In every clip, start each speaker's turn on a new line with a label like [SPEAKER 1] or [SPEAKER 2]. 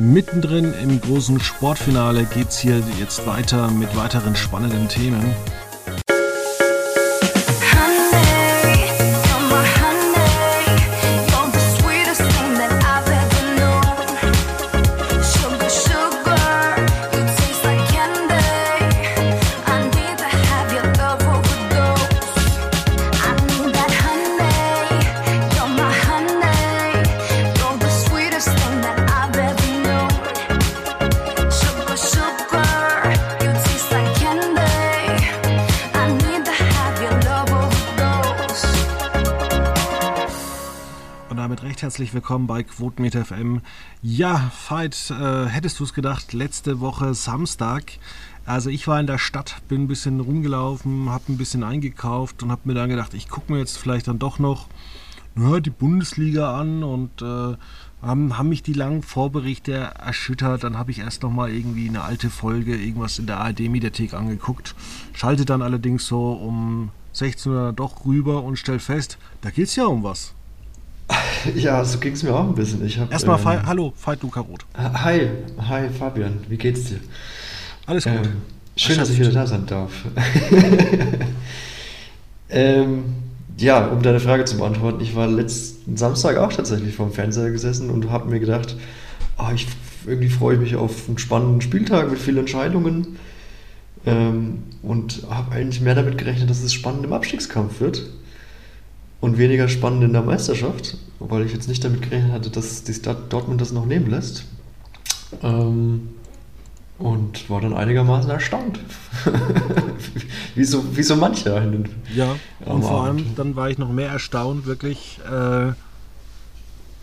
[SPEAKER 1] Mittendrin im großen Sportfinale geht es hier jetzt weiter mit weiteren spannenden Themen. Willkommen bei Quotenmeter FM. Ja, Veit, äh, hättest du es gedacht, letzte Woche Samstag. Also ich war in der Stadt, bin ein bisschen rumgelaufen, habe ein bisschen eingekauft und habe mir dann gedacht, ich gucke mir jetzt vielleicht dann doch noch na, die Bundesliga an und äh, haben, haben mich die langen Vorberichte erschüttert. Dann habe ich erst noch mal irgendwie eine alte Folge, irgendwas in der ARD-Mediathek angeguckt. Schalte dann allerdings so um 16 Uhr doch rüber und stell fest, da geht es ja um was.
[SPEAKER 2] Ja, so ging es mir auch ein bisschen. Ich
[SPEAKER 1] hab, Erstmal, ähm, hallo, Veit Luca Roth.
[SPEAKER 2] Hi, hi Fabian, wie geht's dir?
[SPEAKER 1] Alles gut. Ähm,
[SPEAKER 2] schön, dass ich wieder da sein darf. ähm, ja, um deine Frage zu beantworten, ich war letzten Samstag auch tatsächlich vorm Fernseher gesessen und habe mir gedacht, oh, ich, irgendwie freue ich mich auf einen spannenden Spieltag mit vielen Entscheidungen ähm, und habe eigentlich mehr damit gerechnet, dass es spannend im Abstiegskampf wird und weniger spannend in der Meisterschaft, weil ich jetzt nicht damit gerechnet hatte, dass die Stadt Dortmund das noch nehmen lässt. Ähm, und war dann einigermaßen erstaunt. wie, so, wie so mancher.
[SPEAKER 1] ja, und vor allem dann war ich noch mehr erstaunt, wirklich. Äh,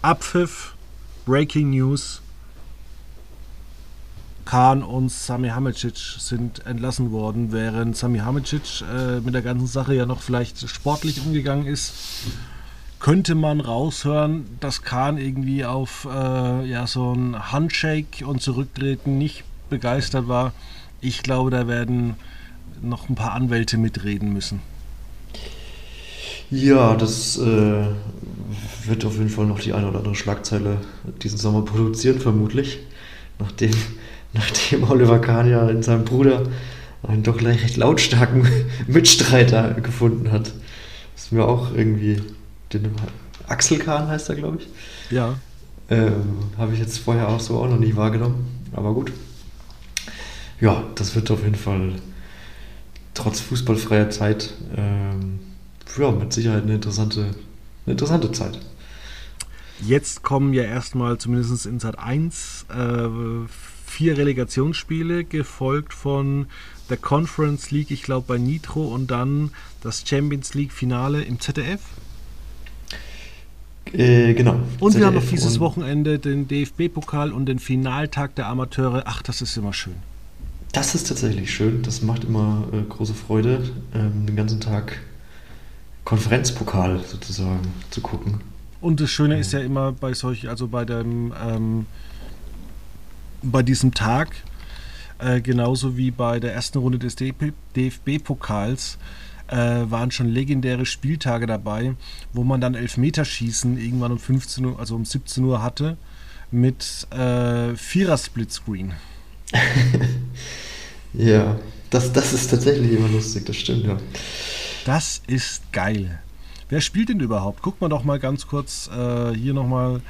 [SPEAKER 1] Abpfiff, Breaking News, Kahn und Sami Hamicic sind entlassen worden, während Sami Hamicic äh, mit der ganzen Sache ja noch vielleicht sportlich umgegangen ist. Könnte man raushören, dass Kahn irgendwie auf äh, ja, so ein Handshake und Zurücktreten nicht begeistert war. Ich glaube, da werden noch ein paar Anwälte mitreden müssen.
[SPEAKER 2] Ja, das äh, wird auf jeden Fall noch die eine oder andere Schlagzeile diesen Sommer produzieren, vermutlich. Nachdem nachdem Oliver Kahn ja in seinem Bruder einen doch recht lautstarken Mitstreiter gefunden hat. Das ist mir auch irgendwie, den Axel Kahn heißt er, glaube ich.
[SPEAKER 1] Ja.
[SPEAKER 2] Ähm, Habe ich jetzt vorher auch so auch noch nie wahrgenommen. Aber gut. Ja, das wird auf jeden Fall trotz fußballfreier Zeit ähm, ja, mit Sicherheit eine interessante, eine interessante Zeit.
[SPEAKER 1] Jetzt kommen ja erstmal zumindest in Sat 1 äh, vier Relegationsspiele, gefolgt von der Conference League, ich glaube bei Nitro und dann das Champions League Finale im ZDF.
[SPEAKER 2] Äh, genau.
[SPEAKER 1] Und ZDF wir haben noch dieses Wochenende den DFB-Pokal und den Finaltag der Amateure. Ach, das ist immer schön.
[SPEAKER 2] Das ist tatsächlich schön. Das macht immer äh, große Freude, ähm, den ganzen Tag Konferenzpokal sozusagen zu gucken.
[SPEAKER 1] Und das Schöne ja. ist ja immer bei solchen, also bei dem ähm, bei diesem Tag, äh, genauso wie bei der ersten Runde des DFB-Pokals, äh, waren schon legendäre Spieltage dabei, wo man dann Elfmeterschießen irgendwann um 15 Uhr, also um 17 Uhr hatte, mit äh, Vierer-Splitscreen.
[SPEAKER 2] ja, das, das ist tatsächlich immer lustig, das stimmt, ja.
[SPEAKER 1] Das ist geil. Wer spielt denn überhaupt? Guckt mal doch mal ganz kurz äh, hier nochmal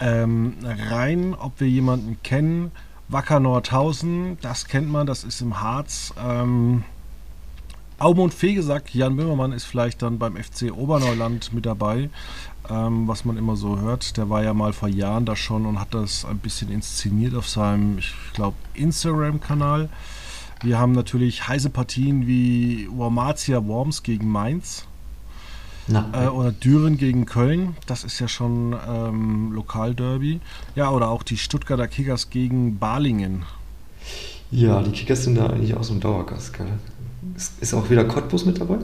[SPEAKER 1] ähm, rein, ob wir jemanden kennen. Wacker Nordhausen, das kennt man, das ist im Harz. Ähm, Aumund Fegesack, Jan Böhmermann ist vielleicht dann beim FC Oberneuland mit dabei, ähm, was man immer so hört. Der war ja mal vor Jahren da schon und hat das ein bisschen inszeniert auf seinem, ich glaube, Instagram-Kanal. Wir haben natürlich heiße Partien wie Wormatia Worms gegen Mainz. Äh, oder Düren gegen Köln, das ist ja schon ähm, Lokalderby. Ja, oder auch die Stuttgarter Kickers gegen Balingen.
[SPEAKER 2] Ja, die Kickers sind da eigentlich auch so ein Dauergast, gell? Ist, ist auch wieder Cottbus mit dabei?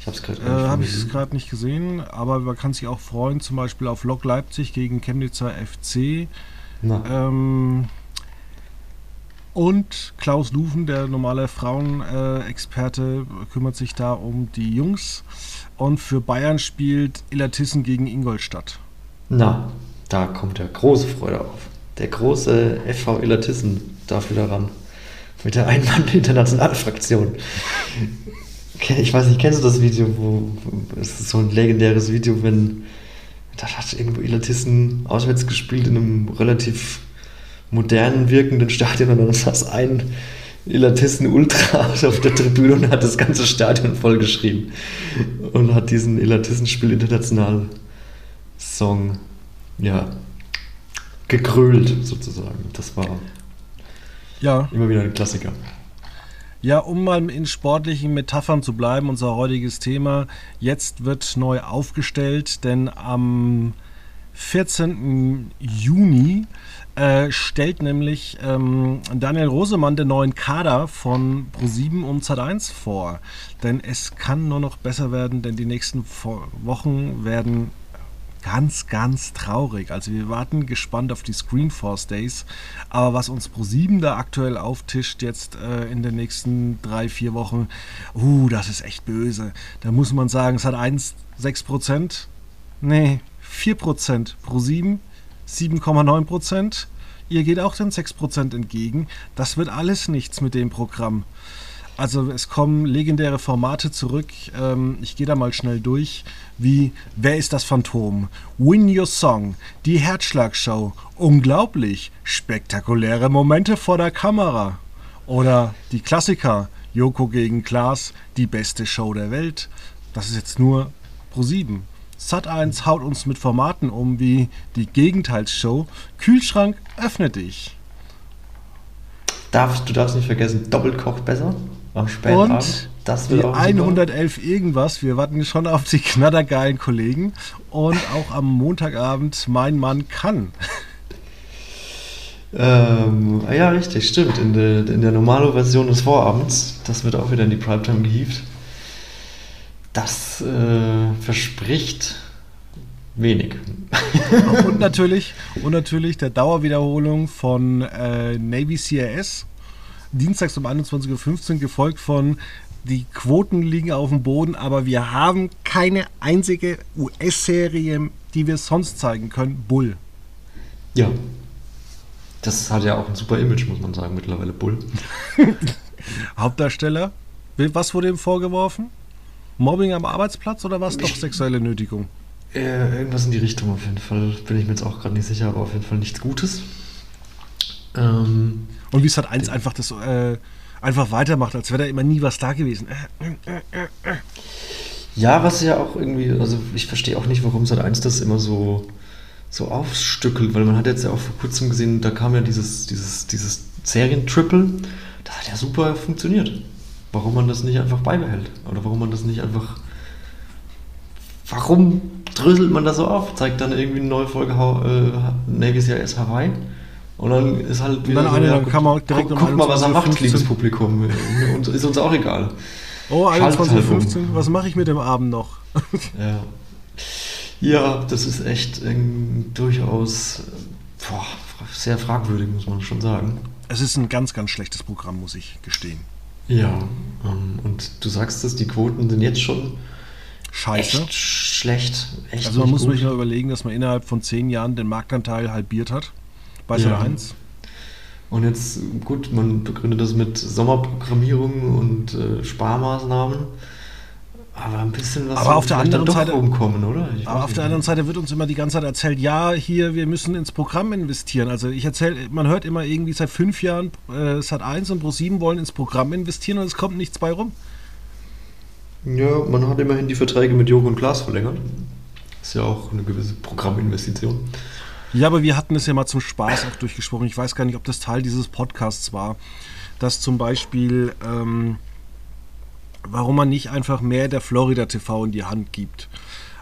[SPEAKER 1] Ich habe es gerade äh, Habe ich gerade nicht gesehen, aber man kann sich auch freuen, zum Beispiel auf Lok Leipzig gegen Chemnitzer FC. Ähm, und Klaus Lufen, der normale Frauenexperte, kümmert sich da um die Jungs. Und für Bayern spielt Illertissen gegen Ingolstadt.
[SPEAKER 2] Na, da kommt ja große Freude auf. Der große FV Illertissen darf wieder ran. Mit der Einmann-Internationalfraktion. Ich weiß nicht, kennst du das Video, wo, es ist so ein legendäres Video, wenn da hat irgendwo Illertissen auswärts gespielt in einem relativ modernen wirkenden Stadion und dann saß ein Illertissen Ultra auf der Tribüne und hat das ganze Stadion vollgeschrieben und hat diesen Illertissen-Spiel international Song ja gekrölt sozusagen. Das war ja. immer wieder ein Klassiker.
[SPEAKER 1] Ja, um mal in sportlichen Metaphern zu bleiben, unser heutiges Thema. Jetzt wird neu aufgestellt, denn am 14. Juni äh, stellt nämlich ähm, Daniel Rosemann den neuen Kader von Pro7 um Z1 vor. Denn es kann nur noch besser werden, denn die nächsten Wochen werden ganz, ganz traurig. Also wir warten gespannt auf die Screenforce Days. Aber was uns Pro7 da aktuell auftischt jetzt äh, in den nächsten drei, vier Wochen, uh, das ist echt böse. Da muss man sagen, es hat 1, 6 Prozent. Nee, 4 Prozent. Pro7 7,9 Prozent. Ihr geht auch den 6 Prozent entgegen. Das wird alles nichts mit dem Programm. Also es kommen legendäre Formate zurück. Ähm, ich gehe da mal schnell durch. Wie Wer ist das Phantom? Win Your Song, die Herzschlagshow. Unglaublich, spektakuläre Momente vor der Kamera. Oder die Klassiker, Joko gegen Klaas, die beste Show der Welt. Das ist jetzt nur Pro 7. Sat1 haut uns mit Formaten um wie die Gegenteilsshow. Kühlschrank, öffne dich.
[SPEAKER 2] Darfst, du darfst nicht vergessen, doppelt kocht besser
[SPEAKER 1] am Spätabend. Und das wird die 111 super. irgendwas. Wir warten schon auf die knattergeilen Kollegen. Und auch am Montagabend Mein Mann kann.
[SPEAKER 2] Ähm, ja, richtig, stimmt. In der, in der normalen Version des Vorabends, das wird auch wieder in die Primetime gehievt. Das äh, verspricht wenig.
[SPEAKER 1] und natürlich, und natürlich der Dauerwiederholung von äh, Navy CRS dienstags um 21.15 Uhr, gefolgt von die Quoten liegen auf dem Boden, aber wir haben keine einzige US-Serie, die wir sonst zeigen können. Bull.
[SPEAKER 2] Ja. Das hat ja auch ein super Image, muss man sagen, mittlerweile Bull.
[SPEAKER 1] Hauptdarsteller, was wurde ihm vorgeworfen? Mobbing am Arbeitsplatz oder was doch sexuelle Nötigung?
[SPEAKER 2] Äh, irgendwas in die Richtung auf jeden Fall. Bin ich mir jetzt auch gerade nicht sicher, aber auf jeden Fall nichts Gutes.
[SPEAKER 1] Ähm, und wie es halt eins einfach das äh, einfach weitermacht, als wäre da immer nie was da gewesen.
[SPEAKER 2] Ja, was ja auch irgendwie, also ich verstehe auch nicht, warum Sat 1 das immer so, so aufstückelt, weil man hat jetzt ja auch vor kurzem gesehen, da kam ja dieses, dieses, dieses Serien-Triple, das hat ja super funktioniert. Warum man das nicht einfach beibehält? Oder warum man das nicht einfach. Warum dröselt man das so auf? Zeigt dann irgendwie eine neue Folge äh, Navy CIS Hawaii? Und dann ist halt
[SPEAKER 1] wieder. Dann, so, eine, ja, dann kann man direkt
[SPEAKER 2] guck, um guck mal, was er macht, liebes Publikum. Und ist uns auch egal.
[SPEAKER 1] Oh, 21.15 Uhr, was mache ich mit dem Abend noch?
[SPEAKER 2] ja. ja, das ist echt ähm, durchaus boah, sehr fragwürdig, muss man schon sagen.
[SPEAKER 1] Es ist ein ganz, ganz schlechtes Programm, muss ich gestehen.
[SPEAKER 2] Ja, ähm, und du sagst es, die Quoten sind jetzt schon
[SPEAKER 1] Scheiße.
[SPEAKER 2] Echt schlecht.
[SPEAKER 1] Echt also man muss sich nur überlegen, dass man innerhalb von zehn Jahren den Marktanteil halbiert hat bei Sat ja. 1.
[SPEAKER 2] Und jetzt, gut, man begründet das mit Sommerprogrammierung und äh, Sparmaßnahmen. Aber ein bisschen was
[SPEAKER 1] aber auf der anderen Seite
[SPEAKER 2] rumkommen, oder?
[SPEAKER 1] aber auf der anderen Seite wird uns immer die ganze Zeit erzählt, ja, hier, wir müssen ins Programm investieren. Also ich erzähle, man hört immer irgendwie seit fünf Jahren, äh, Sat 1 und Pro 7 wollen ins Programm investieren und es kommt nichts bei rum.
[SPEAKER 2] Ja, man hat immerhin die Verträge mit Joko und Glas verlängert. Ist ja auch eine gewisse Programminvestition.
[SPEAKER 1] Ja, aber wir hatten es ja mal zum Spaß auch durchgesprochen. Ich weiß gar nicht, ob das Teil dieses Podcasts war, dass zum Beispiel, ähm, warum man nicht einfach mehr der Florida TV in die Hand gibt.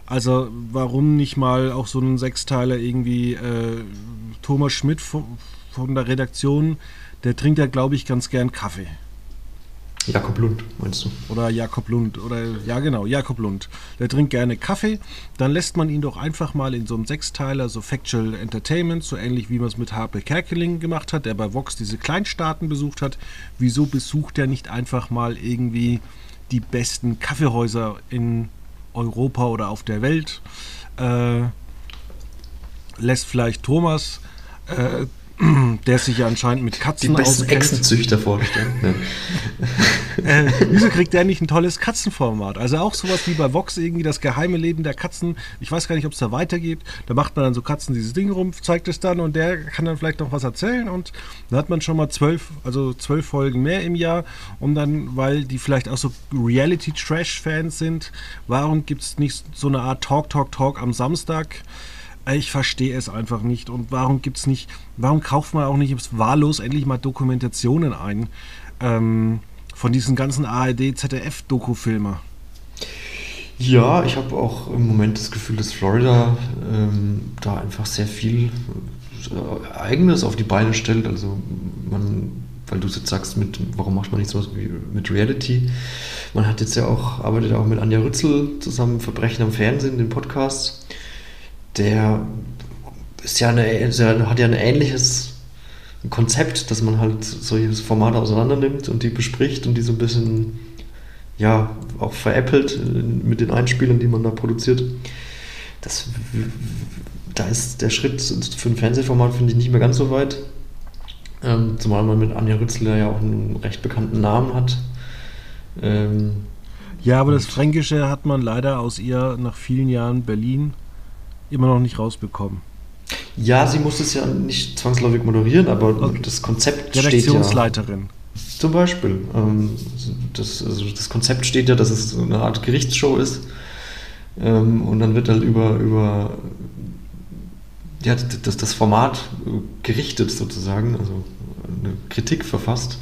[SPEAKER 1] Also warum nicht mal auch so einen Sechsteiler irgendwie äh, Thomas Schmidt von, von der Redaktion, der trinkt ja, glaube ich, ganz gern Kaffee.
[SPEAKER 2] Jakob Lund, meinst du?
[SPEAKER 1] Oder Jakob Lund. Oder ja genau, Jakob Lund. Der trinkt gerne Kaffee. Dann lässt man ihn doch einfach mal in so einem Sechsteiler, so Factual Entertainment, so ähnlich wie man es mit Harpe Kerkeling gemacht hat, der bei Vox diese Kleinstaaten besucht hat. Wieso besucht er nicht einfach mal irgendwie die besten Kaffeehäuser in Europa oder auf der Welt? Äh, lässt vielleicht Thomas äh, der sich ja anscheinend mit Katzen
[SPEAKER 2] Die besten Echsenzüchter vorstellen. Ne?
[SPEAKER 1] äh, wieso kriegt der nicht ein tolles Katzenformat? Also auch sowas wie bei Vox irgendwie das geheime Leben der Katzen. Ich weiß gar nicht, ob es da weitergeht. Da macht man dann so Katzen dieses Ding rum, zeigt es dann und der kann dann vielleicht noch was erzählen und dann hat man schon mal zwölf, also zwölf Folgen mehr im Jahr und dann, weil die vielleicht auch so Reality-Trash-Fans sind, warum gibt es nicht so eine Art Talk, Talk, Talk am Samstag? Ich verstehe es einfach nicht. Und warum gibt es nicht, warum kauft man auch nicht wahllos endlich mal Dokumentationen ein ähm, von diesen ganzen ARD, ZDF-Dokufilmer?
[SPEAKER 2] Ja, ich habe auch im Moment das Gefühl, dass Florida ähm, da einfach sehr viel äh, Eigenes auf die Beine stellt. Also man, weil du jetzt sagst, mit, warum macht man nicht sowas wie mit Reality? Man hat jetzt ja auch, arbeitet auch mit Anja Rützel zusammen Verbrechen am Fernsehen, den Podcast der ist ja eine, hat ja ein ähnliches Konzept, dass man halt solche Formate auseinander nimmt und die bespricht und die so ein bisschen ja auch veräppelt mit den Einspielern, die man da produziert. Das, da ist der Schritt für ein Fernsehformat, finde ich, nicht mehr ganz so weit. Ähm, zumal man mit Anja Rützler ja auch einen recht bekannten Namen hat.
[SPEAKER 1] Ähm, ja, aber das Fränkische hat man leider aus ihr nach vielen Jahren Berlin immer noch nicht rausbekommen.
[SPEAKER 2] Ja, sie muss es ja nicht zwangsläufig moderieren, aber okay. das Konzept
[SPEAKER 1] steht ja. Redaktionsleiterin.
[SPEAKER 2] Zum Beispiel. Ähm, das, also das Konzept steht ja, dass es so eine Art Gerichtsshow ist. Ähm, und dann wird halt über, über ja, das, das Format gerichtet sozusagen, also eine Kritik verfasst.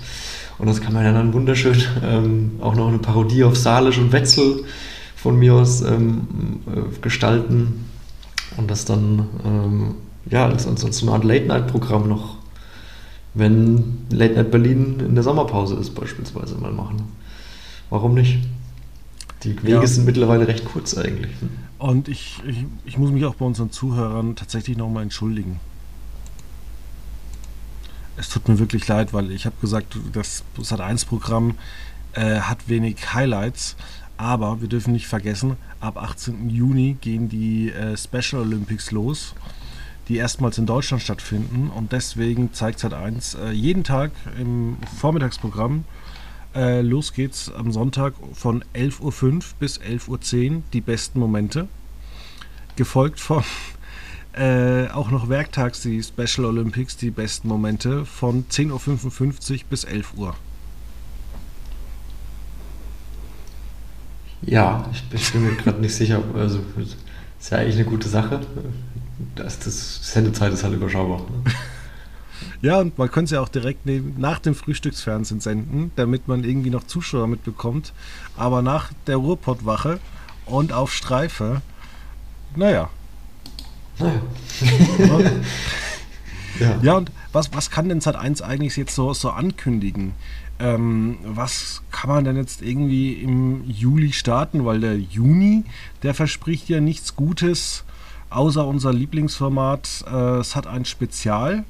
[SPEAKER 2] Und das kann man ja dann wunderschön ähm, auch noch eine Parodie auf Salisch und Wetzel von mir aus ähm, äh, gestalten und das dann ähm, ja, als, als, als eine Art Late-Night-Programm noch, wenn Late-Night Berlin in der Sommerpause ist, beispielsweise mal machen. Warum nicht? Die Wege ja. sind mittlerweile recht kurz eigentlich. Ne?
[SPEAKER 1] Und ich, ich, ich muss mich auch bei unseren Zuhörern tatsächlich nochmal entschuldigen. Es tut mir wirklich leid, weil ich habe gesagt, das Sat1-Programm äh, hat wenig Highlights. Aber wir dürfen nicht vergessen, ab 18. Juni gehen die äh, Special Olympics los, die erstmals in Deutschland stattfinden. Und deswegen zeigt Sat1 äh, jeden Tag im Vormittagsprogramm. Äh, los geht's am Sonntag von 11.05 Uhr bis 11.10 Uhr die besten Momente. Gefolgt von äh, auch noch werktags die Special Olympics, die besten Momente von 10.55 Uhr bis 11 Uhr.
[SPEAKER 2] Ja, ich, bin mir gerade nicht sicher. Also, ist ja eigentlich eine gute Sache. Das, das Sendezeit ist halt überschaubar. Ne?
[SPEAKER 1] Ja, und man könnte es ja auch direkt neben, nach dem Frühstücksfernsehen senden, damit man irgendwie noch Zuschauer mitbekommt. Aber nach der Ruhrpottwache und auf Streife, naja. Naja. ja. ja, und was, was kann denn Sat1 eigentlich jetzt so, so ankündigen? ähm, was kann man denn jetzt irgendwie im Juli starten? Weil der Juni, der verspricht ja nichts Gutes, außer unser Lieblingsformat. Äh, es hat ein Spezial,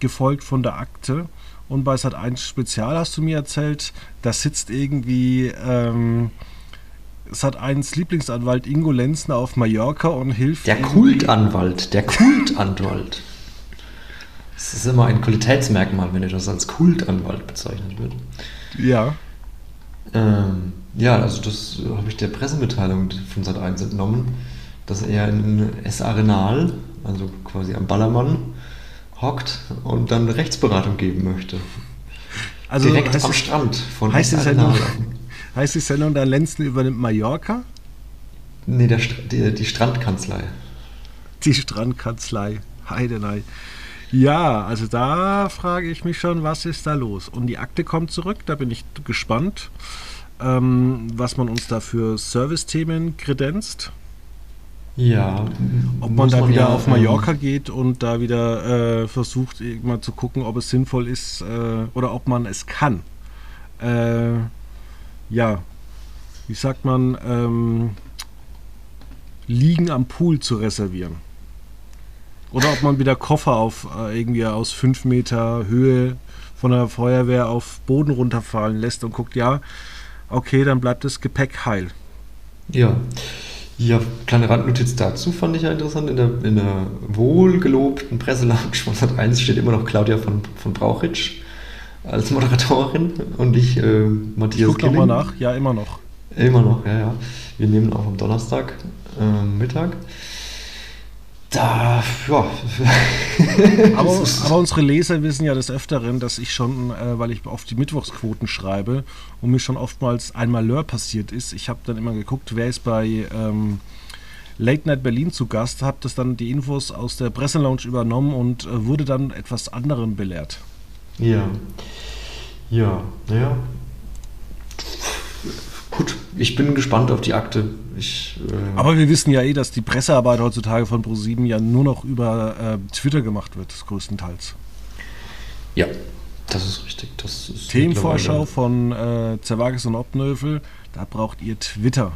[SPEAKER 1] gefolgt von der Akte. Und bei Sat 1 Spezial hast du mir erzählt, da sitzt irgendwie ähm, Sat 1 Lieblingsanwalt Ingo Lenzner auf Mallorca und hilft.
[SPEAKER 2] Der Kultanwalt, der Kultanwalt. Es ist immer ein Qualitätsmerkmal, wenn etwas als Kultanwalt bezeichnet wird.
[SPEAKER 1] Ja.
[SPEAKER 2] Ähm, ja, also das habe ich der Pressemitteilung von Sat1 entnommen, dass er in S. Arenal, also quasi am Ballermann, hockt und dann Rechtsberatung geben möchte.
[SPEAKER 1] Also Direkt am Strand von heißt S. Arenal. heißt die Sendung, da Lenzen übernimmt Mallorca?
[SPEAKER 2] Nee, der, die, die Strandkanzlei.
[SPEAKER 1] Die Strandkanzlei. Heidenei. Ja, also da frage ich mich schon, was ist da los? Und die Akte kommt zurück, da bin ich gespannt, ähm, was man uns da für Service-Themen kredenzt.
[SPEAKER 2] Ja.
[SPEAKER 1] Ob man da man wieder ja, auf Mallorca ähm, geht und da wieder äh, versucht, mal zu gucken, ob es sinnvoll ist äh, oder ob man es kann. Äh, ja, wie sagt man, ähm, Liegen am Pool zu reservieren. Oder ob man wieder Koffer auf äh, irgendwie aus 5 Meter Höhe von der Feuerwehr auf Boden runterfallen lässt und guckt, ja, okay, dann bleibt das Gepäck heil.
[SPEAKER 2] Ja. Ja, kleine Randnotiz dazu fand ich ja interessant. In der, in der wohlgelobten Presselounge von Sat 1 steht immer noch Claudia von, von Brauchitsch als Moderatorin und ich, äh, Matthias
[SPEAKER 1] Ich guck nochmal nach, ja, immer noch.
[SPEAKER 2] Immer noch, ja, ja. Wir nehmen auch am Donnerstag äh, Mittag. Da, ja.
[SPEAKER 1] aber, aber, unsere Leser wissen ja des Öfteren, dass ich schon, äh, weil ich auf die Mittwochsquoten schreibe und mir schon oftmals ein Malheur passiert ist. Ich habe dann immer geguckt, wer ist bei ähm, Late Night Berlin zu Gast, habe das dann die Infos aus der Presselounge übernommen und äh, wurde dann etwas anderen belehrt.
[SPEAKER 2] Ja. Ja, naja. Ich bin gespannt auf die Akte. Ich,
[SPEAKER 1] äh Aber wir wissen ja eh, dass die Pressearbeit heutzutage von ProSieben ja nur noch über äh, Twitter gemacht wird, größtenteils.
[SPEAKER 2] Ja, das ist richtig. Das ist
[SPEAKER 1] Themenvorschau von äh, Zerwages und Obnöfel, da braucht ihr Twitter.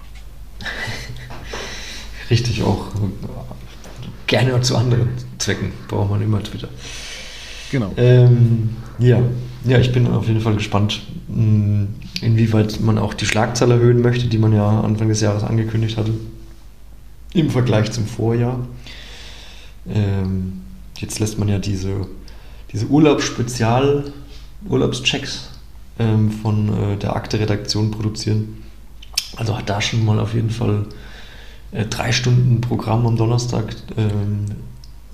[SPEAKER 2] richtig, auch gerne zu anderen Zwecken braucht man immer Twitter.
[SPEAKER 1] Genau.
[SPEAKER 2] Ähm, ja. Ja, ich bin auf jeden Fall gespannt, mm, inwieweit man auch die Schlagzahl erhöhen möchte, die man ja Anfang des Jahres angekündigt hatte, im Vergleich zum Vorjahr. Ähm, jetzt lässt man ja diese, diese Urlaubsspezial, Urlaubschecks ähm, von äh, der Akte-Redaktion produzieren. Also hat da schon mal auf jeden Fall äh, drei Stunden Programm am Donnerstag ähm,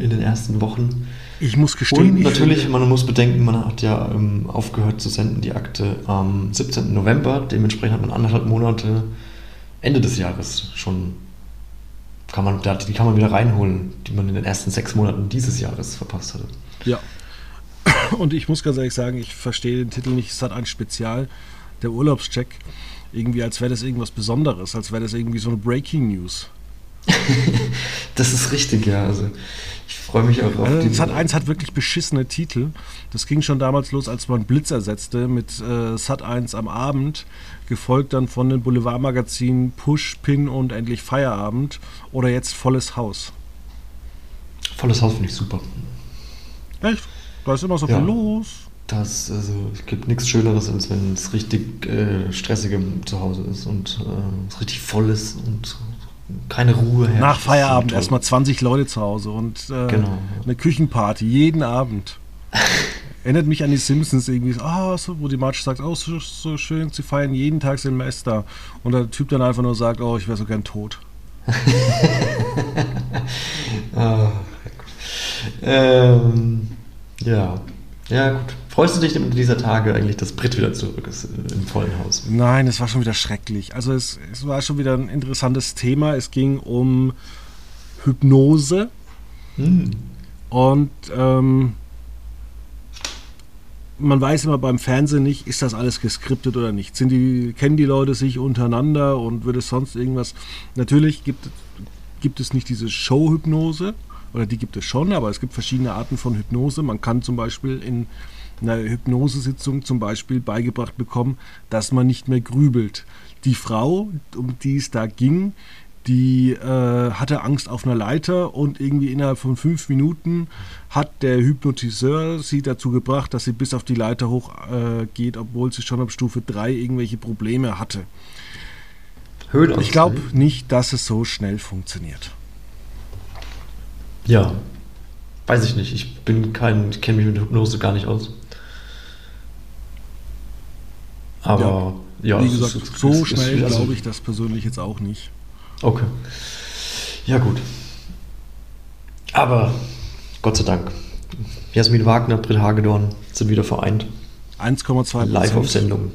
[SPEAKER 2] in den ersten Wochen.
[SPEAKER 1] Ich muss gestehen.
[SPEAKER 2] Und natürlich, man muss bedenken, man hat ja ähm, aufgehört zu senden, die Akte am 17. November. Dementsprechend hat man anderthalb Monate Ende des Jahres schon, kann man, die kann man wieder reinholen, die man in den ersten sechs Monaten dieses Jahres verpasst hatte.
[SPEAKER 1] Ja. Und ich muss ganz ehrlich sagen, ich verstehe den Titel nicht. Es hat ein Spezial, der Urlaubscheck. Irgendwie, als wäre das irgendwas Besonderes, als wäre das irgendwie so eine Breaking News.
[SPEAKER 2] das ist richtig, ja. Also ich freue mich auch auf
[SPEAKER 1] also, die. Sat 1 hat wirklich beschissene Titel. Das ging schon damals los, als man Blitz ersetzte mit äh, Sat 1 am Abend, gefolgt dann von den Boulevardmagazinen Push, Pin und endlich Feierabend oder jetzt Volles Haus.
[SPEAKER 2] Volles Haus finde ich super.
[SPEAKER 1] Echt? Da ist immer so ja. viel los.
[SPEAKER 2] Das, also, es gibt nichts Schöneres, als wenn es richtig äh, stressig zu Hause ist und äh, es richtig voll ist und keine Ruhe
[SPEAKER 1] herrscht. Nach Feierabend erstmal 20 Leute zu Hause und äh, genau. eine Küchenparty jeden Abend. Erinnert mich an die Simpsons irgendwie, oh, so, wo die Marge sagt, oh, so, so, schön, sie feiern jeden Tag Silvester. Und der Typ dann einfach nur sagt, oh, ich wäre so gern tot.
[SPEAKER 2] oh, ähm, ja, ja, gut. Freust du dich denn dieser Tage eigentlich, dass Brit wieder zurück ist im vollen Haus?
[SPEAKER 1] Nein, es war schon wieder schrecklich. Also es, es war schon wieder ein interessantes Thema. Es ging um Hypnose. Hm. Und ähm, man weiß immer beim Fernsehen nicht, ist das alles geskriptet oder nicht. Sind die, kennen die Leute sich untereinander und wird es sonst irgendwas. Natürlich gibt, gibt es nicht diese Show-Hypnose, oder die gibt es schon, aber es gibt verschiedene Arten von Hypnose. Man kann zum Beispiel in einer Hypnosesitzung zum Beispiel beigebracht bekommen, dass man nicht mehr grübelt. Die Frau, um die es da ging, die äh, hatte Angst auf einer Leiter und irgendwie innerhalb von fünf Minuten hat der Hypnotiseur sie dazu gebracht, dass sie bis auf die Leiter hochgeht, äh, obwohl sie schon ab Stufe 3 irgendwelche Probleme hatte. Ich glaube nicht, dass es so schnell funktioniert.
[SPEAKER 2] Ja, weiß ich nicht. Ich bin kein, ich kenne mich mit Hypnose gar nicht aus. Aber ja,
[SPEAKER 1] ja wie gesagt, ist, so ist, schnell also, glaube ich das persönlich jetzt auch nicht.
[SPEAKER 2] Okay. Ja, gut. Aber Gott sei Dank. Jasmin Wagner, Britt Hagedorn sind wieder vereint.
[SPEAKER 1] 1,2
[SPEAKER 2] Live auf Sendung.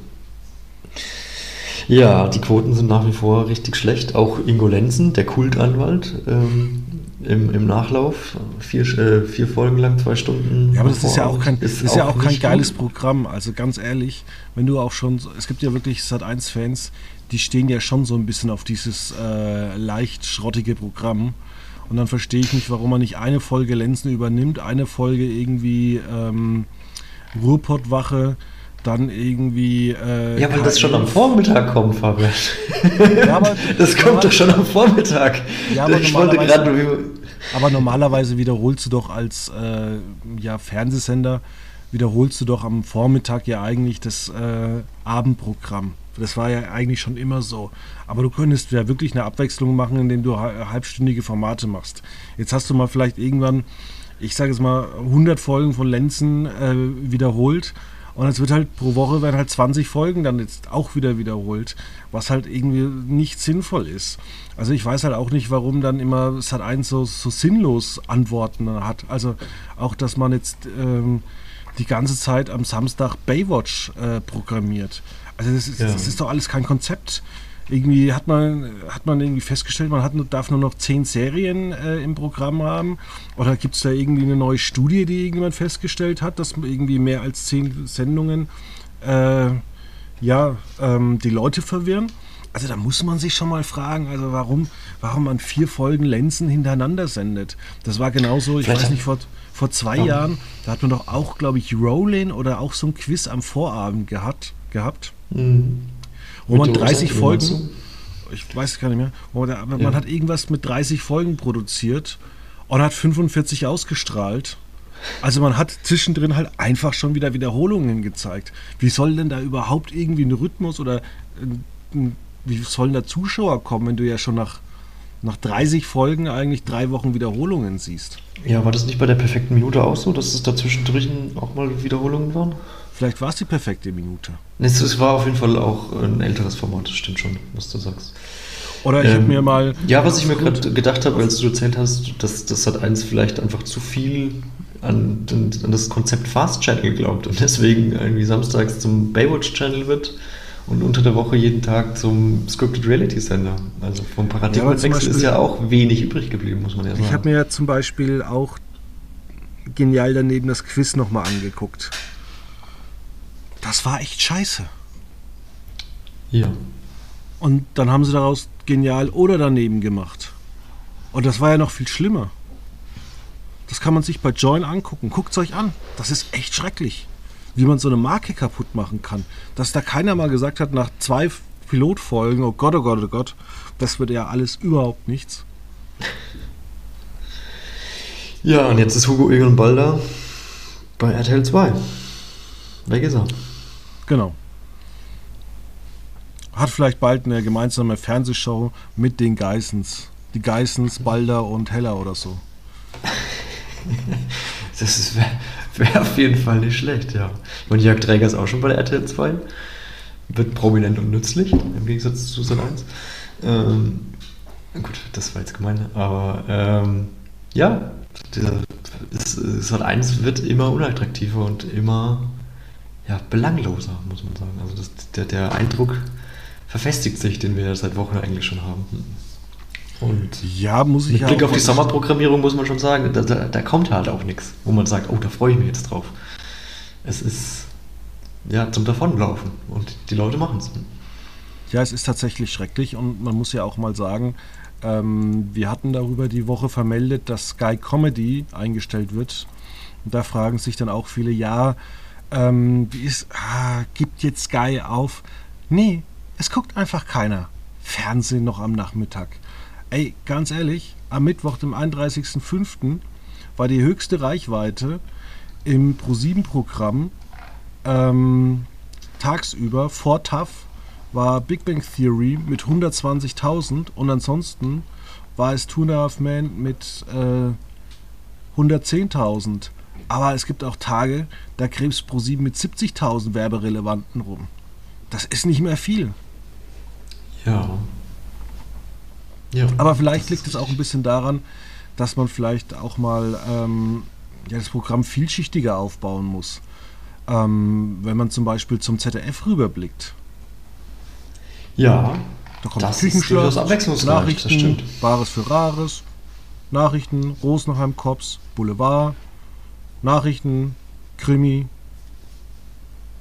[SPEAKER 2] Ja, die Quoten sind nach wie vor richtig schlecht. Auch Ingo Lenzen, der Kultanwalt, ähm, im, im Nachlauf. Vier, äh, vier Folgen lang, zwei Stunden.
[SPEAKER 1] Ja, aber das ist ja auch kein, ist, ist ja auch kein geiles gut. Programm. Also ganz ehrlich, wenn du auch schon, es gibt ja wirklich Sat1-Fans, die stehen ja schon so ein bisschen auf dieses äh, leicht schrottige Programm. Und dann verstehe ich nicht, warum man nicht eine Folge Lenzen übernimmt, eine Folge irgendwie ähm, Ruhrpottwache dann irgendwie. Äh,
[SPEAKER 2] ja, weil das schon am Vormittag kommt, Fabian. Ja, aber, das kommt doch schon am Vormittag.
[SPEAKER 1] Ja, aber ich wollte gerade. Aber normalerweise wiederholst du doch als äh, ja, Fernsehsender, wiederholst du doch am Vormittag ja eigentlich das äh, Abendprogramm. Das war ja eigentlich schon immer so. Aber du könntest ja wirklich eine Abwechslung machen, indem du halbstündige Formate machst. Jetzt hast du mal vielleicht irgendwann, ich sage es mal, 100 Folgen von Lenzen äh, wiederholt. Und es wird halt pro Woche werden halt 20 Folgen dann jetzt auch wieder wiederholt, was halt irgendwie nicht sinnvoll ist. Also ich weiß halt auch nicht, warum dann immer Sat1 so, so sinnlos Antworten hat. Also auch, dass man jetzt ähm, die ganze Zeit am Samstag Baywatch äh, programmiert. Also das ist, ja. das ist doch alles kein Konzept. Irgendwie hat man, hat man irgendwie festgestellt, man hat, darf nur noch zehn Serien äh, im Programm haben. Oder gibt es da irgendwie eine neue Studie, die irgendjemand festgestellt hat, dass irgendwie mehr als zehn Sendungen äh, ja, ähm, die Leute verwirren? Also da muss man sich schon mal fragen, also warum, warum man vier Folgen Lenzen hintereinander sendet. Das war genauso, ich Vielleicht weiß nicht, vor, vor zwei ja. Jahren, da hat man doch auch, glaube ich, Rollin oder auch so ein Quiz am Vorabend gehabt. gehabt. Mhm. Wo man 30 Folgen, ich weiß es gar nicht mehr, oder man ja. hat irgendwas mit 30 Folgen produziert und hat 45 ausgestrahlt. Also man hat zwischendrin halt einfach schon wieder Wiederholungen gezeigt. Wie soll denn da überhaupt irgendwie ein Rhythmus oder wie sollen da Zuschauer kommen, wenn du ja schon nach, nach 30 Folgen eigentlich drei Wochen Wiederholungen siehst?
[SPEAKER 2] Ja, war das nicht bei der perfekten Minute auch so, dass es dazwischen auch mal Wiederholungen waren?
[SPEAKER 1] Vielleicht war es die perfekte Minute.
[SPEAKER 2] Es war auf jeden Fall auch ein älteres Format, das stimmt schon, was du sagst.
[SPEAKER 1] Oder ich ähm, habe mir mal.
[SPEAKER 2] Ja, was ich mir gerade gedacht habe, als du erzählt hast, dass das hat eins vielleicht einfach zu viel an, an, das Konzept Fast Channel geglaubt und deswegen irgendwie samstags zum Baywatch Channel wird und unter der Woche jeden Tag zum Scripted Reality Sender. Also vom Paradigmenwechsel ja, ist ja auch wenig übrig geblieben, muss man ja sagen.
[SPEAKER 1] Ich habe mir ja zum Beispiel auch genial daneben das Quiz nochmal angeguckt. Das war echt scheiße.
[SPEAKER 2] Ja.
[SPEAKER 1] Und dann haben sie daraus genial oder daneben gemacht. Und das war ja noch viel schlimmer. Das kann man sich bei Join angucken. Guckt es euch an. Das ist echt schrecklich. Wie man so eine Marke kaputt machen kann. Dass da keiner mal gesagt hat, nach zwei Pilotfolgen, oh Gott, oh Gott, oh Gott, das wird ja alles überhaupt nichts.
[SPEAKER 2] Ja, und jetzt ist Hugo Egon Balder bei RTL 2. Weg ist er.
[SPEAKER 1] Genau. Hat vielleicht bald eine gemeinsame Fernsehshow mit den Geissens. Die Geissens, Balder und Heller oder so.
[SPEAKER 2] das wäre wär auf jeden Fall nicht schlecht, ja. Und Jörg Träger ist auch schon bei der RTL 2. Wird prominent und nützlich, im Gegensatz zu Sat 1. Ähm, gut, das war jetzt gemein, aber ähm, ja, Sat 1 wird immer unattraktiver und immer ja, belangloser, muss man sagen. Also das, der, der Eindruck verfestigt sich, den wir seit Wochen eigentlich schon haben.
[SPEAKER 1] Und ja, muss ich
[SPEAKER 2] mit Blick auf die Sommerprogrammierung muss man schon sagen, da, da, da, kommt halt auch nichts, wo man sagt, oh, da freue ich mich jetzt drauf. Es ist ja zum Davonlaufen und die Leute machen es.
[SPEAKER 1] Ja, es ist tatsächlich schrecklich und man muss ja auch mal sagen, ähm, wir hatten darüber die Woche vermeldet, dass Sky Comedy eingestellt wird. Und da fragen sich dann auch viele, ja, ähm, wie ist, ah, gibt jetzt Sky auf? Nee, es guckt einfach keiner. Fernsehen noch am Nachmittag. Ey, ganz ehrlich, am Mittwoch, dem 31.05., war die höchste Reichweite im Pro7-Programm ähm, tagsüber vor TAF war Big Bang Theory mit 120.000 und ansonsten war es Two and a Half Men mit äh, 110.000. Aber es gibt auch Tage, da krebst Pro7 mit 70.000 Werberelevanten rum. Das ist nicht mehr viel.
[SPEAKER 2] Ja.
[SPEAKER 1] ja Aber vielleicht liegt es auch ein bisschen daran, dass man vielleicht auch mal ähm, ja, das Programm vielschichtiger aufbauen muss. Ähm, wenn man zum Beispiel zum ZDF rüberblickt.
[SPEAKER 2] Ja,
[SPEAKER 1] da kommt das Küchenschloss, Nachrichten, Bares für Rares, Nachrichten, Rosenheim Cops, Boulevard, Nachrichten, Krimi,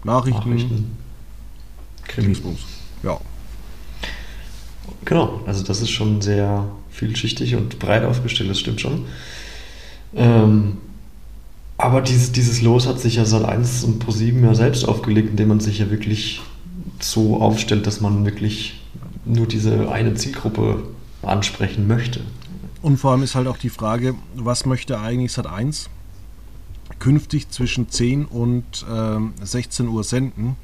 [SPEAKER 1] Nachrichten, Nachrichten.
[SPEAKER 2] Krimis. Ja. Genau, also das ist schon sehr vielschichtig und breit aufgestellt, das stimmt schon. Ähm, aber dieses, dieses Los hat sich ja seit 1 und Pro 7 ja selbst aufgelegt, indem man sich ja wirklich so aufstellt, dass man wirklich nur diese eine Zielgruppe ansprechen möchte.
[SPEAKER 1] Und vor allem ist halt auch die Frage, was möchte eigentlich Sat 1? Künftig zwischen 10 und äh, 16 Uhr senden.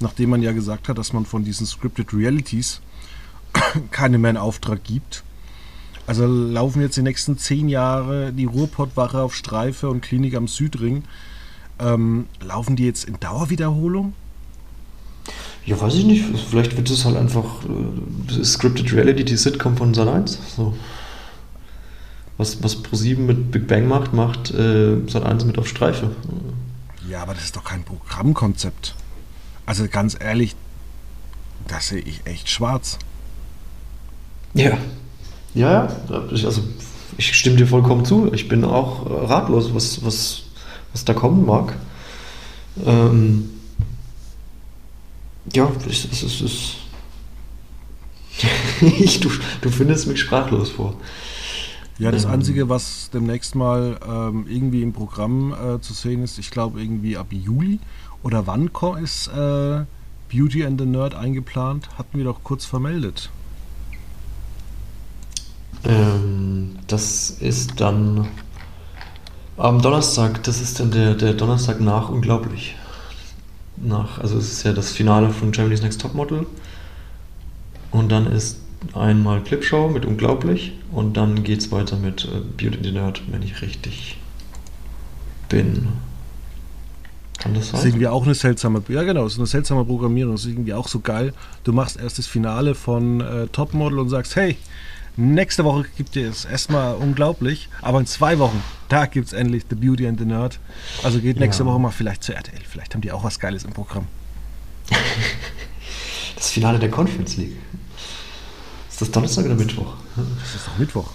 [SPEAKER 1] nachdem man ja gesagt hat, dass man von diesen Scripted Realities keinen mehr in Auftrag gibt. Also laufen jetzt die nächsten zehn Jahre die Ruhrpottwache auf Streife und Klinik am Südring. Ähm, laufen die jetzt in Dauerwiederholung?
[SPEAKER 2] Ja, weiß ich nicht. Vielleicht wird es halt einfach äh, Scripted Reality, die Sitcom von Sat1. So. Was, was Pro7 mit Big Bang macht, macht äh, Sat1 mit auf Streife.
[SPEAKER 1] Ja, aber das ist doch kein Programmkonzept. Also ganz ehrlich, das sehe ich echt schwarz.
[SPEAKER 2] Ja. Ja, ja. Also ich stimme dir vollkommen zu. Ich bin auch ratlos, was, was, was da kommen mag. Ähm, ja, es ist. Es ist du, du findest mich sprachlos vor.
[SPEAKER 1] Ja, das ähm. Einzige, was demnächst mal ähm, irgendwie im Programm äh, zu sehen ist, ich glaube irgendwie ab Juli oder wann ist äh, Beauty and the Nerd eingeplant? Hatten wir doch kurz vermeldet.
[SPEAKER 2] Ähm, das ist dann am Donnerstag, das ist dann der, der Donnerstag nach Unglaublich. Nach, also es ist ja das Finale von Germany's Next Topmodel. Und dann ist einmal Clipshow mit Unglaublich und dann geht es weiter mit äh, Beauty and the Nerd, wenn ich richtig bin.
[SPEAKER 1] Kann das sein? Das ist irgendwie auch eine seltsame, ja genau, ist eine seltsame Programmierung. Das ist irgendwie auch so geil. Du machst erst das Finale von äh, Topmodel und sagst, hey, nächste Woche gibt es erstmal unglaublich, aber in zwei Wochen, da gibt es endlich The Beauty and the Nerd. Also geht nächste ja. Woche mal vielleicht zu RTL. Vielleicht haben die auch was Geiles im Programm.
[SPEAKER 2] das Finale der Conference League. Ist das Donnerstag oder Mittwoch?
[SPEAKER 1] Das ist doch Mittwoch.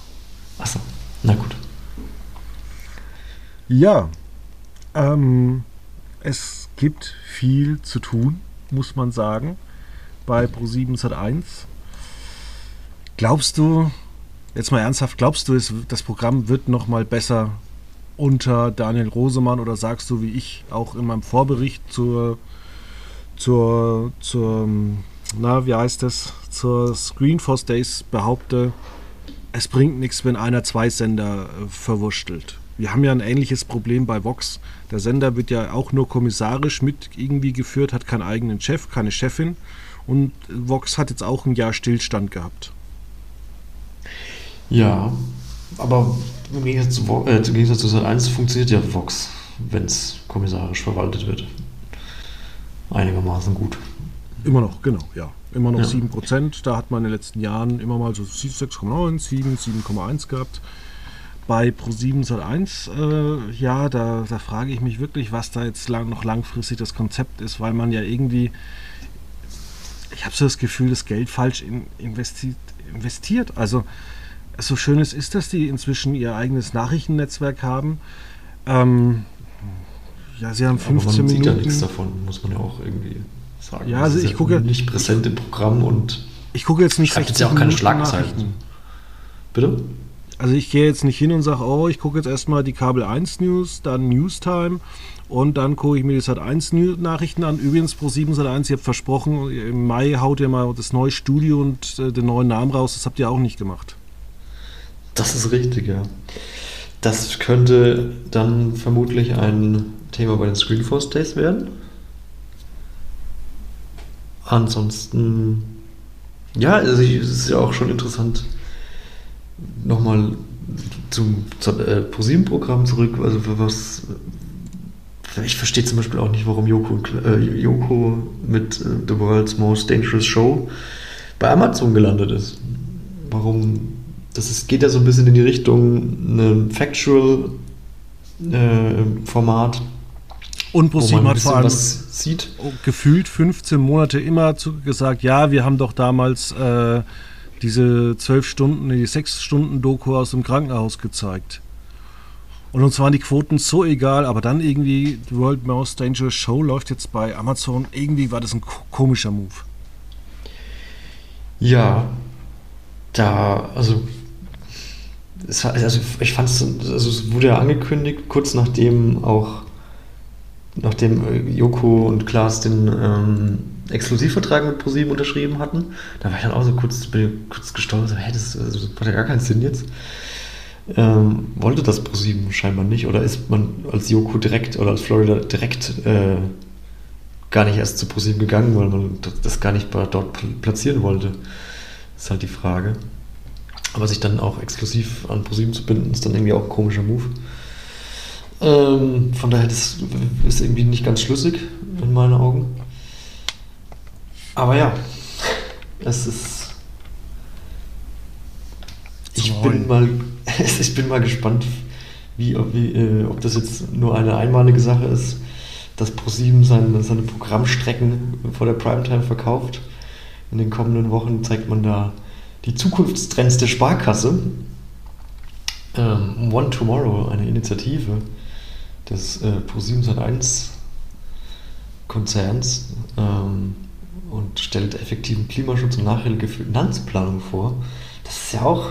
[SPEAKER 2] Achso, na gut.
[SPEAKER 1] Ja, ähm, es gibt viel zu tun, muss man sagen, bei Pro7 Sat1. Glaubst du, jetzt mal ernsthaft, glaubst du, das Programm wird noch mal besser unter Daniel Rosemann oder sagst du, wie ich auch in meinem Vorbericht zur, zur, zur na, wie heißt das, zur Screenforce Days behaupte, es bringt nichts, wenn einer zwei Sender äh, verwurschtelt. Wir haben ja ein ähnliches Problem bei Vox. Der Sender wird ja auch nur kommissarisch mit irgendwie geführt, hat keinen eigenen Chef, keine Chefin. Und Vox hat jetzt auch ein Jahr Stillstand gehabt.
[SPEAKER 2] Ja, aber im Gegensatz zu, äh, im Gegensatz zu Sat 1 funktioniert ja Vox, wenn es kommissarisch verwaltet wird. Einigermaßen gut.
[SPEAKER 1] Immer noch, genau, ja. Immer noch ja. 7%. Da hat man in den letzten Jahren immer mal so 6,9, 7, 7,1 gehabt. Bei Pro7 Sat1, äh, ja, da, da frage ich mich wirklich, was da jetzt lang, noch langfristig das Konzept ist, weil man ja irgendwie, ich habe so das Gefühl, das Geld falsch in, investiert, investiert. Also, so schön es ist, dass die inzwischen ihr eigenes Nachrichtennetzwerk haben. Ähm, ja, sie haben 15 Aber man Minuten.
[SPEAKER 2] sieht ja nichts davon, muss man ja auch irgendwie sagen.
[SPEAKER 1] Ja, also ich ja gucke.
[SPEAKER 2] Nicht präsent im Programm und.
[SPEAKER 1] Ich gucke jetzt nicht.
[SPEAKER 2] Schreibt jetzt ja auch keine Schlagzeilen. Bitte?
[SPEAKER 1] Also ich gehe jetzt nicht hin und sage, oh, ich gucke jetzt erstmal die Kabel 1 News, dann Newstime und dann gucke ich mir die Sat 1 Nachrichten an. Übrigens Pro 7 Sat 1, ihr habt versprochen, im Mai haut ihr mal das neue Studio und äh, den neuen Namen raus. Das habt ihr auch nicht gemacht.
[SPEAKER 2] Das ist richtig, ja. Das könnte dann vermutlich ein Thema bei den Screenforce Days werden. Ansonsten, ja, also es ist ja auch schon interessant, nochmal zum, zum äh, ProSieben-Programm zurück. Also was, ich verstehe zum Beispiel auch nicht, warum Yoko, äh, Yoko mit äh, The World's Most Dangerous Show bei Amazon gelandet ist. Warum? Das ist, geht ja so ein bisschen in die Richtung ein Factual-Format. Äh,
[SPEAKER 1] und ProSieben hat vor allem sieht. gefühlt 15 Monate immer zu, gesagt, ja, wir haben doch damals äh, diese 12 Stunden, die 6 Stunden Doku aus dem Krankenhaus gezeigt. Und uns waren die Quoten so egal, aber dann irgendwie The World Most Dangerous Show läuft jetzt bei Amazon. Irgendwie war das ein komischer Move.
[SPEAKER 2] Ja, da, also, es, also ich fand es, also es wurde ja angekündigt, kurz nachdem auch nachdem äh, Joko und Klaas den ähm, Exklusivvertrag mit ProSieben unterschrieben hatten, da war ich dann auch so kurz, kurz gestolpert, so, hä, das, also, das macht ja gar keinen Sinn jetzt. Ähm, wollte das ProSieben scheinbar nicht oder ist man als Joko direkt oder als Florida direkt äh, gar nicht erst zu ProSieben gegangen, weil man das gar nicht dort platzieren wollte. Das ist halt die Frage. Aber sich dann auch exklusiv an ProSieben zu binden, ist dann irgendwie auch ein komischer Move. Ähm, von daher, das ist irgendwie nicht ganz schlüssig in meinen Augen. Aber ja, es ist. Ich bin, mal, ich bin mal gespannt, wie, ob, wie, äh, ob das jetzt nur eine einmalige Sache ist, dass ProSieben seine, seine Programmstrecken vor der Primetime verkauft. In den kommenden Wochen zeigt man da die Zukunftstrends der Sparkasse. Ähm, One Tomorrow, eine Initiative des äh, Pro7 1 Konzerns ähm, und stellt effektiven Klimaschutz und nachhaltige Finanzplanung vor. Das ist ja auch,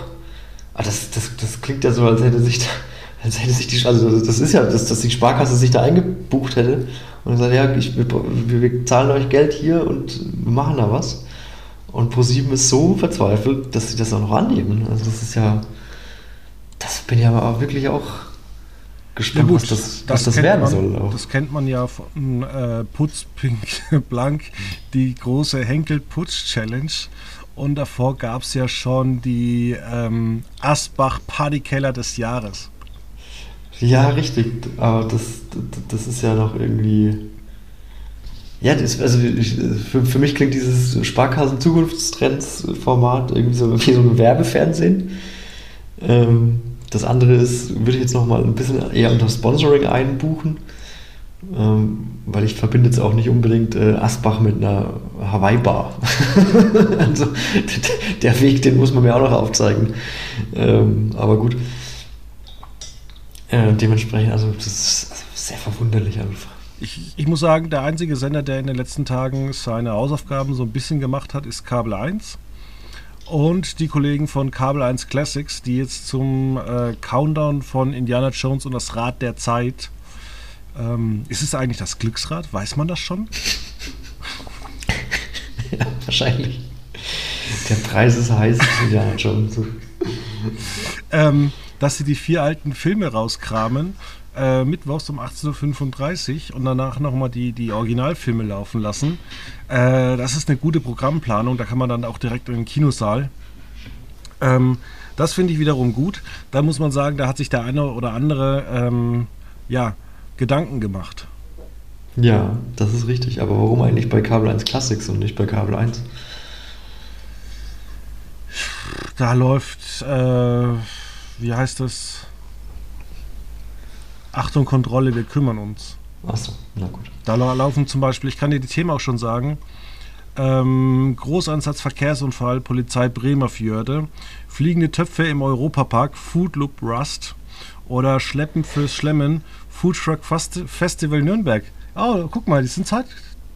[SPEAKER 2] ah, das, das, das klingt ja so, als hätte sich da, als hätte sich die, also das ist ja, dass, dass die Sparkasse sich da eingebucht hätte und gesagt, ja, ich, wir, wir zahlen euch Geld hier und wir machen da was. Und ProSieben ist so verzweifelt, dass sie das auch noch annehmen. Also das ist ja, das bin ich aber wirklich auch gespannt, ja was das, was das, werden
[SPEAKER 1] man,
[SPEAKER 2] soll. Auch.
[SPEAKER 1] Das kennt man ja von äh, Putz Pink Blank, die große Henkel Putz Challenge. Und davor gab es ja schon die ähm, Asbach Partykeller des Jahres.
[SPEAKER 2] Ja, richtig. Aber das, das ist ja noch irgendwie. Ja, das, also für, für mich klingt dieses Sparkassen-Zukunftstrends-Format irgendwie so wie so ein Werbefernsehen. Ähm, das andere ist, würde ich jetzt nochmal ein bisschen eher unter Sponsoring einbuchen, ähm, weil ich verbinde jetzt auch nicht unbedingt äh, Asbach mit einer Hawaii-Bar. also der Weg, den muss man mir auch noch aufzeigen. Ähm, aber gut. Äh, dementsprechend, also das ist sehr verwunderlich einfach.
[SPEAKER 1] Ich, ich, muss sagen, der einzige Sender, der in den letzten Tagen seine Hausaufgaben so ein bisschen gemacht hat, ist Kabel 1 und die Kollegen von Kabel 1 Classics, die jetzt zum äh, Countdown von Indiana Jones und das Rad der Zeit. Ähm, ist es eigentlich das Glücksrad? Weiß man das schon?
[SPEAKER 2] ja, wahrscheinlich. Der Preis ist heiß, Indiana Jones.
[SPEAKER 1] ähm, dass sie die vier alten Filme rauskramen äh, mittwochs um 18.35 Uhr und danach nochmal die, die Originalfilme laufen lassen. Äh, das ist eine gute Programmplanung, da kann man dann auch direkt in den Kinosaal. Ähm, das finde ich wiederum gut. Da muss man sagen, da hat sich der eine oder andere ähm, ja, Gedanken gemacht.
[SPEAKER 2] Ja, das ist richtig. Aber warum eigentlich bei Kabel 1 Classics und nicht bei Kabel 1?
[SPEAKER 1] Da läuft, äh, wie heißt das? Achtung, Kontrolle, wir kümmern uns.
[SPEAKER 2] Achso, na gut.
[SPEAKER 1] Da laufen zum Beispiel, ich kann dir die Themen auch schon sagen, ähm, Großansatz Verkehrsunfall, Polizei Bremerfjörde, fliegende Töpfe im Europapark, Food Loop Rust oder Schleppen fürs Schlemmen, Food Truck Festival Nürnberg. Oh, guck mal, die sind Zeit,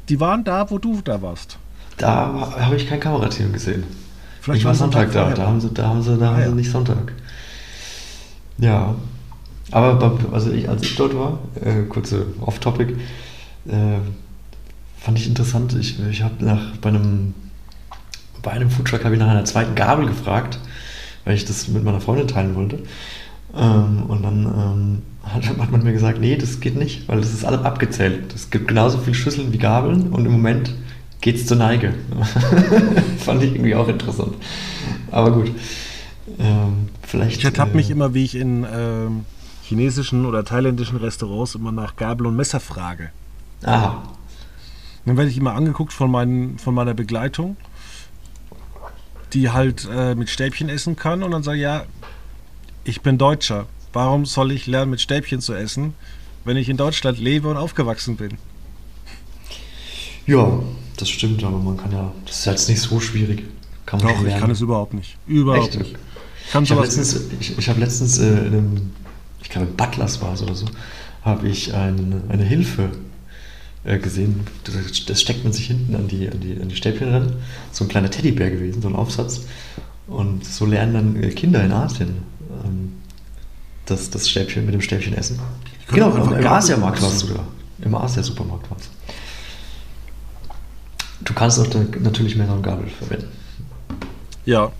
[SPEAKER 1] die waren da, wo du da warst.
[SPEAKER 2] Da habe ich kein Kamerateam gesehen. Vielleicht ich war Sonntag, Sonntag da, da haben sie, da haben sie, da ah, haben sie ja. nicht Sonntag. Ja, aber also ich, als ich dort war, äh, kurze Off-Topic, äh, fand ich interessant. Ich, ich habe nach bei einem bei einem Foodtruck habe ich nach einer zweiten Gabel gefragt, weil ich das mit meiner Freundin teilen wollte. Ähm, und dann ähm, hat, hat, man mir gesagt, nee, das geht nicht, weil das ist alles abgezählt. Es gibt genauso viele Schüsseln wie Gabeln und im Moment geht es zur Neige. Fand ich irgendwie auch interessant. Aber gut. Ähm, vielleicht.
[SPEAKER 1] Ich ertappe äh, mich immer, wie ich in ähm, chinesischen oder thailändischen Restaurants immer nach Gabel und Messer frage.
[SPEAKER 2] Aha.
[SPEAKER 1] Dann werde ich immer angeguckt von, meinen, von meiner Begleitung, die halt äh, mit Stäbchen essen kann und dann sage ich, ja, ich bin Deutscher. Warum soll ich lernen, mit Stäbchen zu essen, wenn ich in Deutschland lebe und aufgewachsen bin?
[SPEAKER 2] Ja, das stimmt, aber man kann ja, das ist jetzt nicht so schwierig.
[SPEAKER 1] Kann man Doch, ich kann es überhaupt nicht. Überhaupt
[SPEAKER 2] Echt? nicht. Ich, ich habe letztens, ich, ich hab letztens äh, in einem ich glaube Butlers war es oder so, habe ich ein, eine Hilfe äh, gesehen. Das, steckt man sich hinten an die, an, die, an die Stäbchen ran. So ein kleiner Teddybär gewesen, so ein Aufsatz. Und so lernen dann äh, Kinder in Asien ähm, das, das Stäbchen mit dem Stäbchen essen. Genau, im Asiamarkt war es sogar. Im Asia-Supermarkt war es. Du kannst auch natürlich Messer und Gabel verwenden.
[SPEAKER 1] Ja,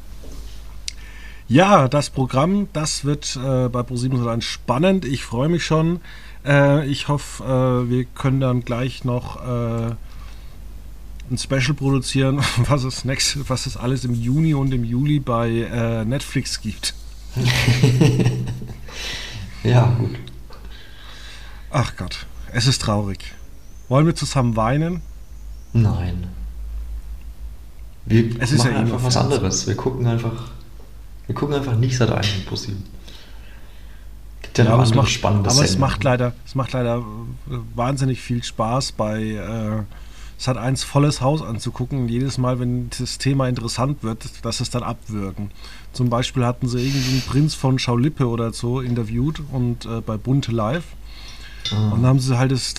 [SPEAKER 1] ja, das Programm, das wird äh, bei ProSieben spannend. Ich freue mich schon. Äh, ich hoffe, äh, wir können dann gleich noch äh, ein Special produzieren, was es, next, was es alles im Juni und im Juli bei äh, Netflix gibt.
[SPEAKER 2] ja, gut.
[SPEAKER 1] Ach Gott, es ist traurig. Wollen wir zusammen weinen?
[SPEAKER 2] Nein. Wir
[SPEAKER 1] Es ist
[SPEAKER 2] machen
[SPEAKER 1] ja eh
[SPEAKER 2] einfach was anderes. Wir gucken einfach, wir gucken einfach nicht seit einem ProSieben. Gibt ja,
[SPEAKER 1] Ja,
[SPEAKER 2] noch
[SPEAKER 1] aber es
[SPEAKER 2] andere
[SPEAKER 1] macht,
[SPEAKER 2] spannende
[SPEAKER 1] aber es macht leider, es macht leider äh, wahnsinnig viel Spaß bei äh, es hat eins volles Haus anzugucken. Jedes Mal, wenn das Thema interessant wird, dass es dann abwürgen. Zum Beispiel hatten sie irgendeinen Prinz von Schaulippe oder so interviewt und äh, bei Bunte Live.
[SPEAKER 2] Ah.
[SPEAKER 1] Und dann haben sie halt das,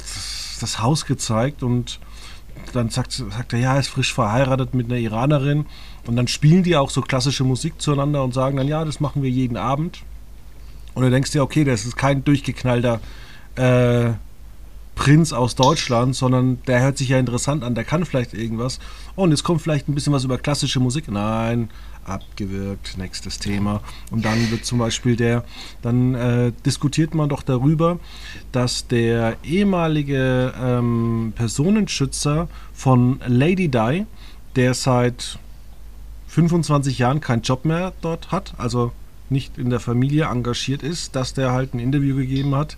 [SPEAKER 1] das Haus gezeigt und dann sagt, sagt er, ja, er ist frisch verheiratet mit einer Iranerin. Und dann spielen die auch so klassische Musik zueinander und sagen dann, ja, das machen wir jeden Abend. Und du denkst dir, okay, das ist kein durchgeknallter äh, Prinz aus Deutschland, sondern der hört sich ja interessant an, der kann vielleicht irgendwas. Und jetzt kommt vielleicht ein bisschen was über klassische Musik. Nein, abgewürgt, nächstes Thema. Und dann wird zum Beispiel der, dann äh, diskutiert man doch darüber, dass der ehemalige ähm, Personenschützer von Lady Di, der seit 25 Jahren keinen Job mehr dort hat, also nicht in der Familie engagiert ist, dass der halt ein Interview gegeben hat.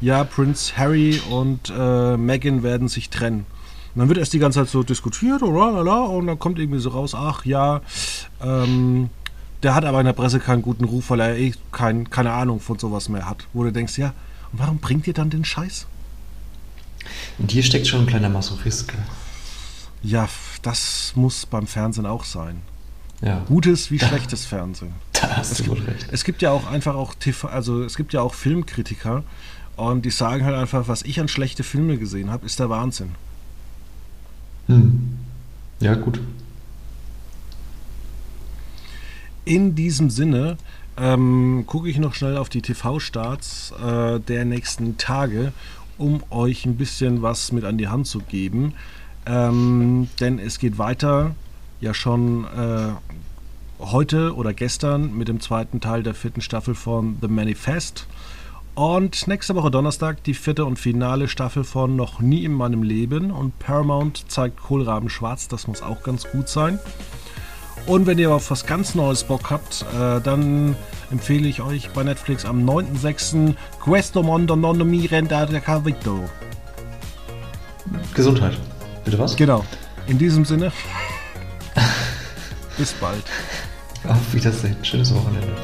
[SPEAKER 1] Ja, Prinz Harry und äh, Meghan werden sich trennen. Und dann wird erst die ganze Zeit so diskutiert und, lalala, und dann kommt irgendwie so raus, ach ja, ähm, der hat aber in der Presse keinen guten Ruf, weil er eh kein, keine Ahnung von sowas mehr hat. Wo du denkst, ja, und warum bringt ihr dann den Scheiß?
[SPEAKER 2] Und hier steckt schon ein kleiner Masochist.
[SPEAKER 1] Ja, das muss beim Fernsehen auch sein.
[SPEAKER 2] Ja,
[SPEAKER 1] Gutes wie schlechtes Fernsehen.
[SPEAKER 2] da hast du wohl recht.
[SPEAKER 1] Es gibt ja auch einfach auch TV, also es gibt ja auch Filmkritiker und die sagen halt einfach, was ich an schlechte Filme gesehen habe, ist der Wahnsinn.
[SPEAKER 2] Hm. Ja, gut.
[SPEAKER 1] In diesem Sinne ähm, gucke ich noch schnell auf die TV-Starts äh, der nächsten Tage, um euch ein bisschen was mit an die Hand zu geben. Ähm, denn es geht weiter, ja schon äh, heute oder gestern mit dem zweiten Teil der vierten Staffel von The Manifest. Und nächste Woche Donnerstag die vierte und finale Staffel von Noch nie in meinem Leben. Und Paramount zeigt Kohlraben schwarz, das muss auch ganz gut sein. Und wenn ihr auf was ganz Neues Bock habt, äh, dann empfehle ich euch bei Netflix am 9.6. Questo Mondo non mi renda de capito.
[SPEAKER 2] Gesundheit. Bitte was?
[SPEAKER 1] Genau. In diesem Sinne, bis bald.
[SPEAKER 2] Auf Wiedersehen. Schönes Wochenende.